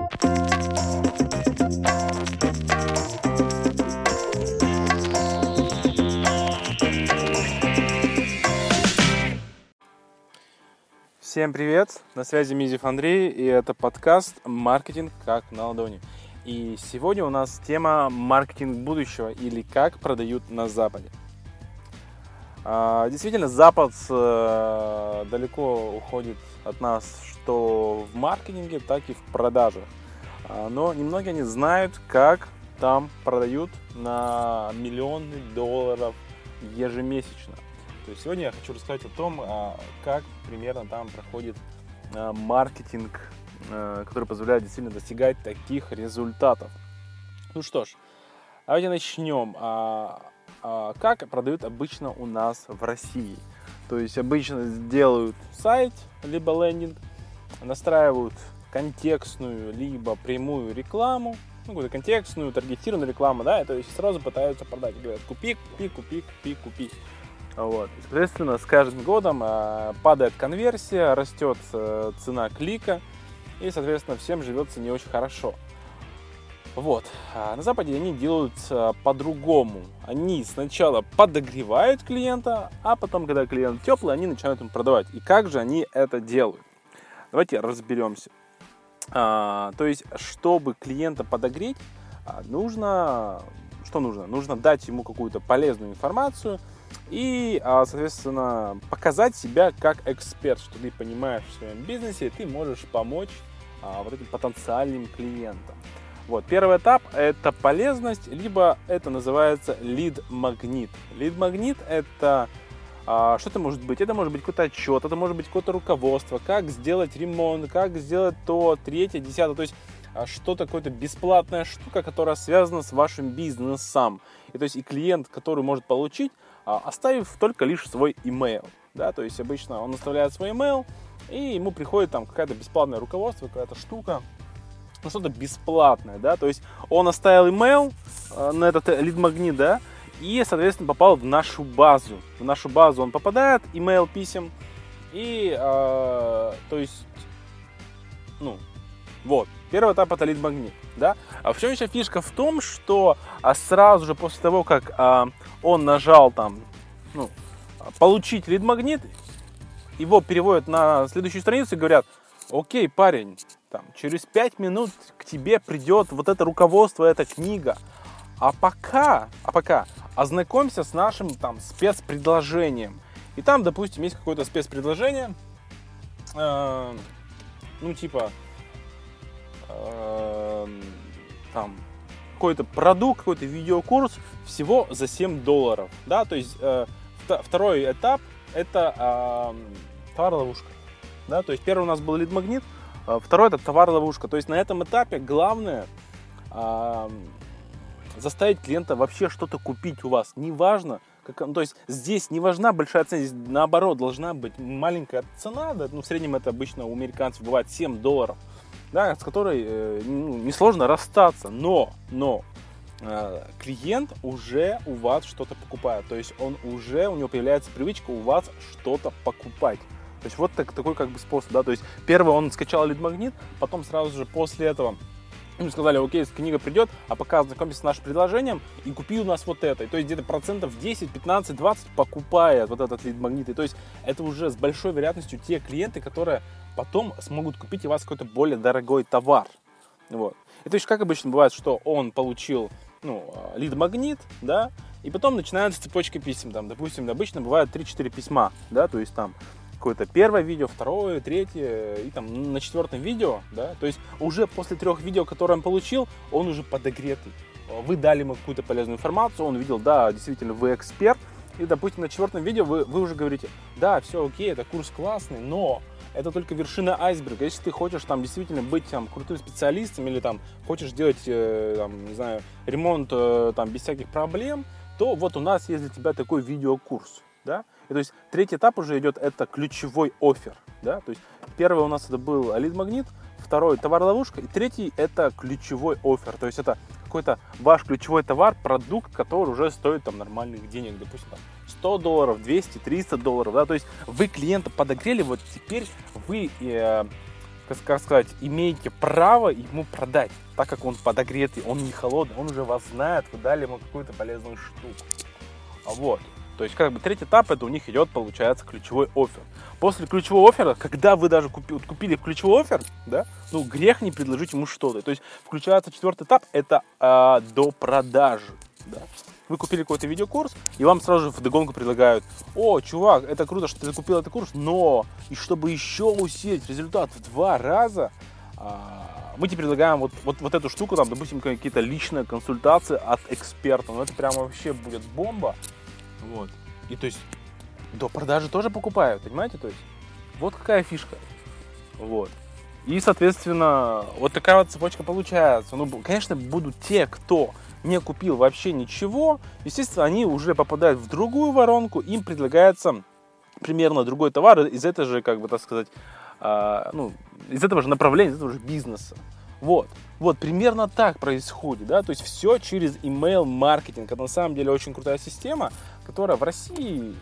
Всем привет! На связи Мизев Андрей, и это подкаст «Маркетинг как на ладони». И сегодня у нас тема «Маркетинг будущего» или «Как продают на Западе». А, действительно, Запад э, далеко уходит от нас что в маркетинге, так и в продажах. Но немногие не знают, как там продают на миллионы долларов ежемесячно. То есть сегодня я хочу рассказать о том, а, как примерно там проходит а, маркетинг, а, который позволяет действительно достигать таких результатов. Ну что ж, давайте начнем. Как продают обычно у нас в России? То есть обычно делают сайт, либо лендинг, настраивают контекстную, либо прямую рекламу, ну, какую-то контекстную, таргетированную рекламу, да, то есть сразу пытаются продать. Говорят, купи, купи, купи, купи, купи. Вот. соответственно, с каждым годом э, падает конверсия, растет э, цена клика, и, соответственно, всем живется не очень хорошо. Вот. А на Западе они делают по-другому. Они сначала подогревают клиента, а потом, когда клиент теплый, они начинают ему продавать. И как же они это делают? Давайте разберемся. А, то есть, чтобы клиента подогреть, а, нужно... Что нужно? Нужно дать ему какую-то полезную информацию, и, а, соответственно, показать себя как эксперт, что ты понимаешь в своем бизнесе, и ты можешь помочь а, вот этим потенциальным клиентам. Вот, первый этап – это полезность, либо это называется лид-магнит. Лид-магнит – это что это может быть? Это может быть какой-то отчет, это может быть какое-то руководство, как сделать ремонт, как сделать то, третье, десятое. То есть что-то, какая-то бесплатная штука, которая связана с вашим бизнесом. И то есть и клиент, который может получить, а, оставив только лишь свой email. Да, то есть обычно он оставляет свой email, и ему приходит там какая-то бесплатное руководство, какая-то штука, ну что-то бесплатное, да, то есть он оставил email на этот лид-магнит, да, и, соответственно, попал в нашу базу. В нашу базу он попадает, email писем, и, э, то есть, ну, вот, первый этап это лид-магнит, да. А в чем еще фишка? В том, что а сразу же после того, как а, он нажал там, ну, получить лид-магнит, его переводят на следующую страницу и говорят, окей, парень, там, через 5 минут к тебе придет вот это руководство, эта книга. А пока, а пока ознакомься с нашим там спецпредложением. И там, допустим, есть какое-то спецпредложение, э, ну, типа, э, там, какой-то продукт, какой-то видеокурс всего за 7 долларов. Да, то есть э, второй этап это э, товар-ловушка. Да, то есть первый у нас был лид-магнит, э, второй это товар-ловушка. То есть на этом этапе главное э, заставить клиента вообще что-то купить у вас. Неважно, как, то есть здесь не важна большая цена, здесь наоборот должна быть маленькая цена, да, ну в среднем это обычно у американцев бывает 7 долларов да, с которой э, ну, несложно расстаться, но, но э, клиент уже у вас что-то покупает, то есть он уже, у него появляется привычка у вас что-то покупать. То есть вот так, такой как бы способ, да, то есть первый он скачал лид-магнит, потом сразу же после этого ему сказали, окей, книга придет, а пока ознакомься с нашим предложением и купи у нас вот это. И то есть где-то процентов 10, 15, 20 покупает вот этот лид-магнит. И то есть это уже с большой вероятностью те клиенты, которые потом смогут купить у вас какой-то более дорогой товар. Вот. И то есть, как обычно бывает, что он получил ну, лид-магнит, да, и потом начинается цепочка писем, там, допустим, обычно бывает 3-4 письма, да, то есть там какое-то первое видео, второе, третье, и там на четвертом видео, да, то есть уже после трех видео, которые он получил, он уже подогретый. Вы дали ему какую-то полезную информацию, он видел, да, действительно, вы эксперт, и, допустим, на четвертом видео вы, вы уже говорите, да, все окей, это курс классный, но это только вершина айсберга. Если ты хочешь там действительно быть там крутым специалистом или там хочешь делать, э, там, не знаю, ремонт э, там без всяких проблем, то вот у нас есть для тебя такой видеокурс, да. И то есть третий этап уже идет, это ключевой офер, да. То есть первый у нас это был лид-магнит, второй товар-ловушка, и третий это ключевой офер. То есть это какой-то ваш ключевой товар, продукт, который уже стоит там нормальных денег, допустим, там, 100 долларов, 200, 300 долларов, да, то есть вы клиента подогрели, вот теперь вы, э, как сказать, имеете право ему продать, так как он подогретый, он не холодный, он уже вас знает, вы дали ему какую-то полезную штуку. Вот. То есть, как бы третий этап, это у них идет, получается, ключевой офер. После ключевого оффера, когда вы даже купи, купили ключевой офер, да, ну, грех не предложить ему что-то. То есть, включается четвертый этап, это э, до продажи, да. Вы купили какой-то видеокурс, и вам сразу же в догонку предлагают, о, чувак, это круто, что ты купил этот курс, но, и чтобы еще усилить результат в два раза, э, мы тебе предлагаем вот, вот, вот эту штуку, там, допустим, какие-то личные консультации от эксперта. Ну, это прямо вообще будет бомба. Вот. И то есть до продажи тоже покупают, понимаете? То есть вот какая фишка. Вот. И, соответственно, вот такая вот цепочка получается. Ну, конечно, будут те, кто не купил вообще ничего, естественно, они уже попадают в другую воронку, им предлагается примерно другой товар из этой же, как бы так сказать, э, ну, из этого же направления, из этого же бизнеса. Вот. Вот, примерно так происходит, да, то есть все через email маркетинг. Это на самом деле очень крутая система, которая в России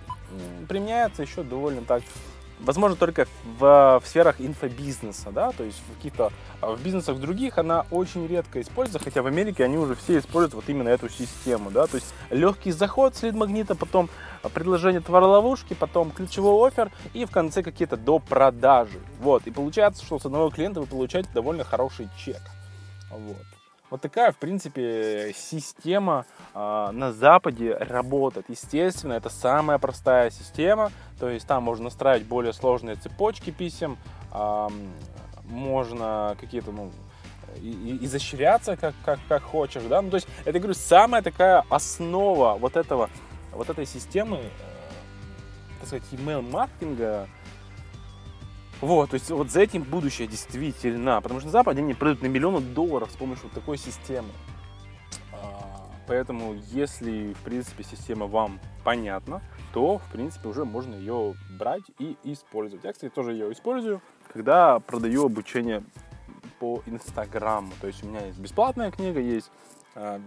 применяется еще довольно так возможно только в, в сферах инфобизнеса, да, то есть в каких-то а, в бизнесах других она очень редко используется, хотя в Америке они уже все используют вот именно эту систему, да, то есть легкий заход с лид-магнита, потом предложение товароловушки, потом ключевой офер и в конце какие-то до продажи, вот, и получается, что с одного клиента вы получаете довольно хороший чек, вот. Вот такая, в принципе, система э, на Западе работает. Естественно, это самая простая система, то есть там можно настраивать более сложные цепочки писем, э, можно какие-то, ну, и, изощряться как, как, как хочешь, да, ну, то есть, это, говорю, самая такая основа вот этого, вот этой системы, э, так сказать, email-маркетинга, вот, то есть вот за этим будущее действительно, потому что на Западе они продают на миллионы долларов с помощью вот такой системы. А, поэтому, если, в принципе, система вам понятна, то, в принципе, уже можно ее брать и использовать. Я, кстати, тоже ее использую, когда продаю обучение по Инстаграму. То есть у меня есть бесплатная книга, есть а,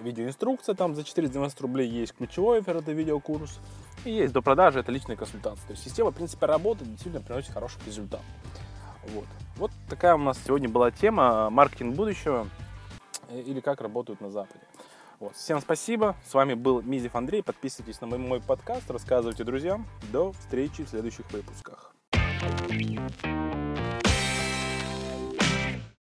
видеоинструкция там за 490 рублей, есть ключевой офер, это видеокурс, и есть до продажи, это личная консультация. То есть система, в принципе, работает, действительно приносит хороший результат. Вот. Вот такая у нас сегодня была тема маркетинг будущего или как работают на Западе. Вот. Всем спасибо. С вами был Мизев Андрей. Подписывайтесь на мой, мой подкаст, рассказывайте друзьям. До встречи в следующих выпусках. thank you